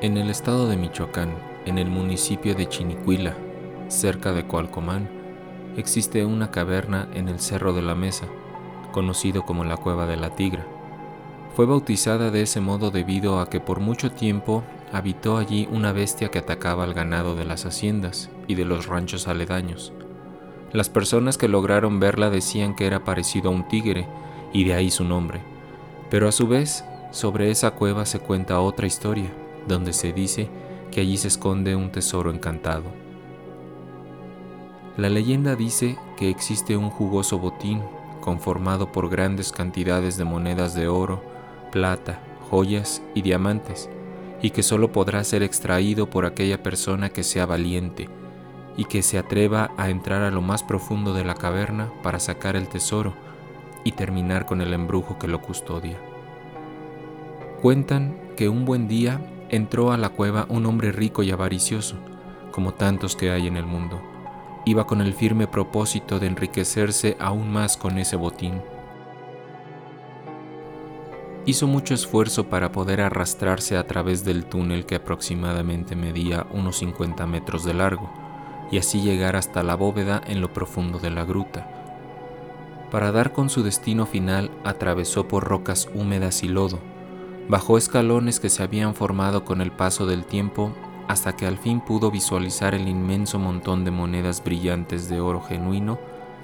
En el estado de Michoacán, en el municipio de Chinicuila, cerca de Coalcomán, existe una caverna en el Cerro de la Mesa, conocido como la Cueva de la Tigra. Fue bautizada de ese modo debido a que por mucho tiempo habitó allí una bestia que atacaba al ganado de las haciendas y de los ranchos aledaños. Las personas que lograron verla decían que era parecido a un tigre, y de ahí su nombre. Pero a su vez, sobre esa cueva se cuenta otra historia, donde se dice que allí se esconde un tesoro encantado. La leyenda dice que existe un jugoso botín conformado por grandes cantidades de monedas de oro, plata, joyas y diamantes, y que solo podrá ser extraído por aquella persona que sea valiente y que se atreva a entrar a lo más profundo de la caverna para sacar el tesoro y terminar con el embrujo que lo custodia. Cuentan que un buen día entró a la cueva un hombre rico y avaricioso, como tantos que hay en el mundo. Iba con el firme propósito de enriquecerse aún más con ese botín. Hizo mucho esfuerzo para poder arrastrarse a través del túnel que aproximadamente medía unos 50 metros de largo y así llegar hasta la bóveda en lo profundo de la gruta. Para dar con su destino final atravesó por rocas húmedas y lodo, Bajó escalones que se habían formado con el paso del tiempo hasta que al fin pudo visualizar el inmenso montón de monedas brillantes de oro genuino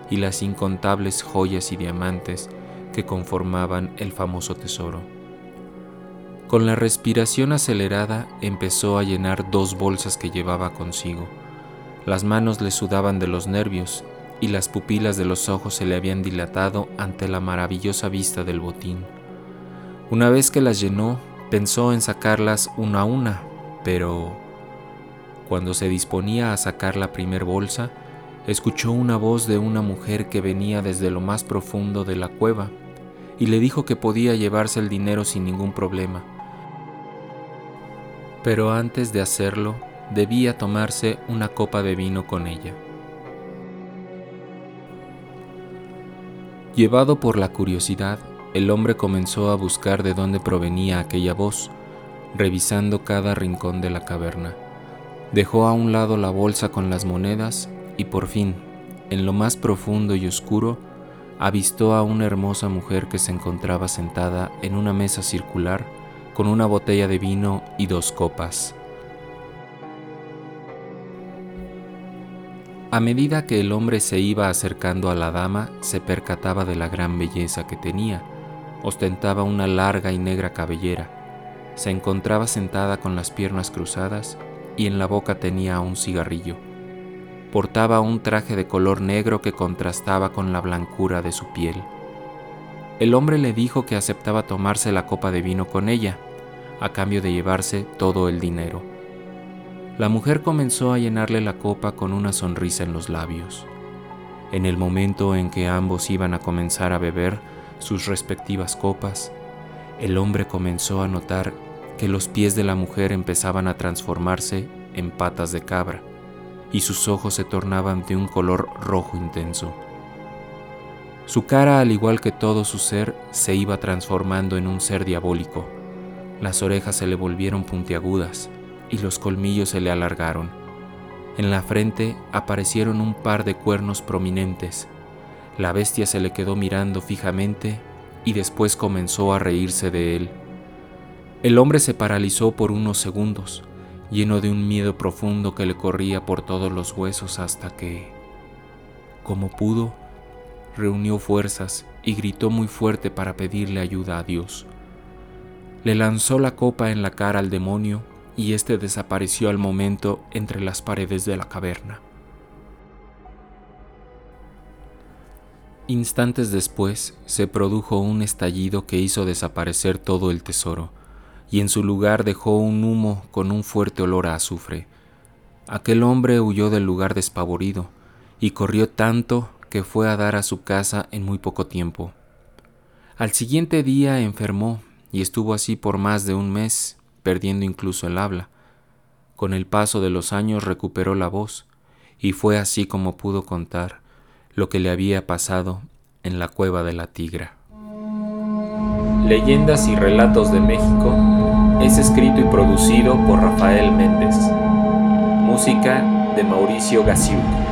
y las incontables joyas y diamantes que conformaban el famoso tesoro. Con la respiración acelerada empezó a llenar dos bolsas que llevaba consigo. Las manos le sudaban de los nervios y las pupilas de los ojos se le habían dilatado ante la maravillosa vista del botín. Una vez que las llenó, pensó en sacarlas una a una, pero cuando se disponía a sacar la primer bolsa, escuchó una voz de una mujer que venía desde lo más profundo de la cueva y le dijo que podía llevarse el dinero sin ningún problema. Pero antes de hacerlo, debía tomarse una copa de vino con ella. Llevado por la curiosidad, el hombre comenzó a buscar de dónde provenía aquella voz, revisando cada rincón de la caverna. Dejó a un lado la bolsa con las monedas y por fin, en lo más profundo y oscuro, avistó a una hermosa mujer que se encontraba sentada en una mesa circular con una botella de vino y dos copas. A medida que el hombre se iba acercando a la dama, se percataba de la gran belleza que tenía Ostentaba una larga y negra cabellera. Se encontraba sentada con las piernas cruzadas y en la boca tenía un cigarrillo. Portaba un traje de color negro que contrastaba con la blancura de su piel. El hombre le dijo que aceptaba tomarse la copa de vino con ella, a cambio de llevarse todo el dinero. La mujer comenzó a llenarle la copa con una sonrisa en los labios. En el momento en que ambos iban a comenzar a beber, sus respectivas copas, el hombre comenzó a notar que los pies de la mujer empezaban a transformarse en patas de cabra y sus ojos se tornaban de un color rojo intenso. Su cara, al igual que todo su ser, se iba transformando en un ser diabólico. Las orejas se le volvieron puntiagudas y los colmillos se le alargaron. En la frente aparecieron un par de cuernos prominentes la bestia se le quedó mirando fijamente y después comenzó a reírse de él. El hombre se paralizó por unos segundos, lleno de un miedo profundo que le corría por todos los huesos hasta que, como pudo, reunió fuerzas y gritó muy fuerte para pedirle ayuda a Dios. Le lanzó la copa en la cara al demonio y éste desapareció al momento entre las paredes de la caverna. Instantes después se produjo un estallido que hizo desaparecer todo el tesoro, y en su lugar dejó un humo con un fuerte olor a azufre. Aquel hombre huyó del lugar despavorido, y corrió tanto que fue a dar a su casa en muy poco tiempo. Al siguiente día enfermó, y estuvo así por más de un mes, perdiendo incluso el habla. Con el paso de los años recuperó la voz, y fue así como pudo contar lo que le había pasado en la cueva de la tigra. Leyendas y relatos de México Es escrito y producido por Rafael Méndez. Música de Mauricio Gassiuk.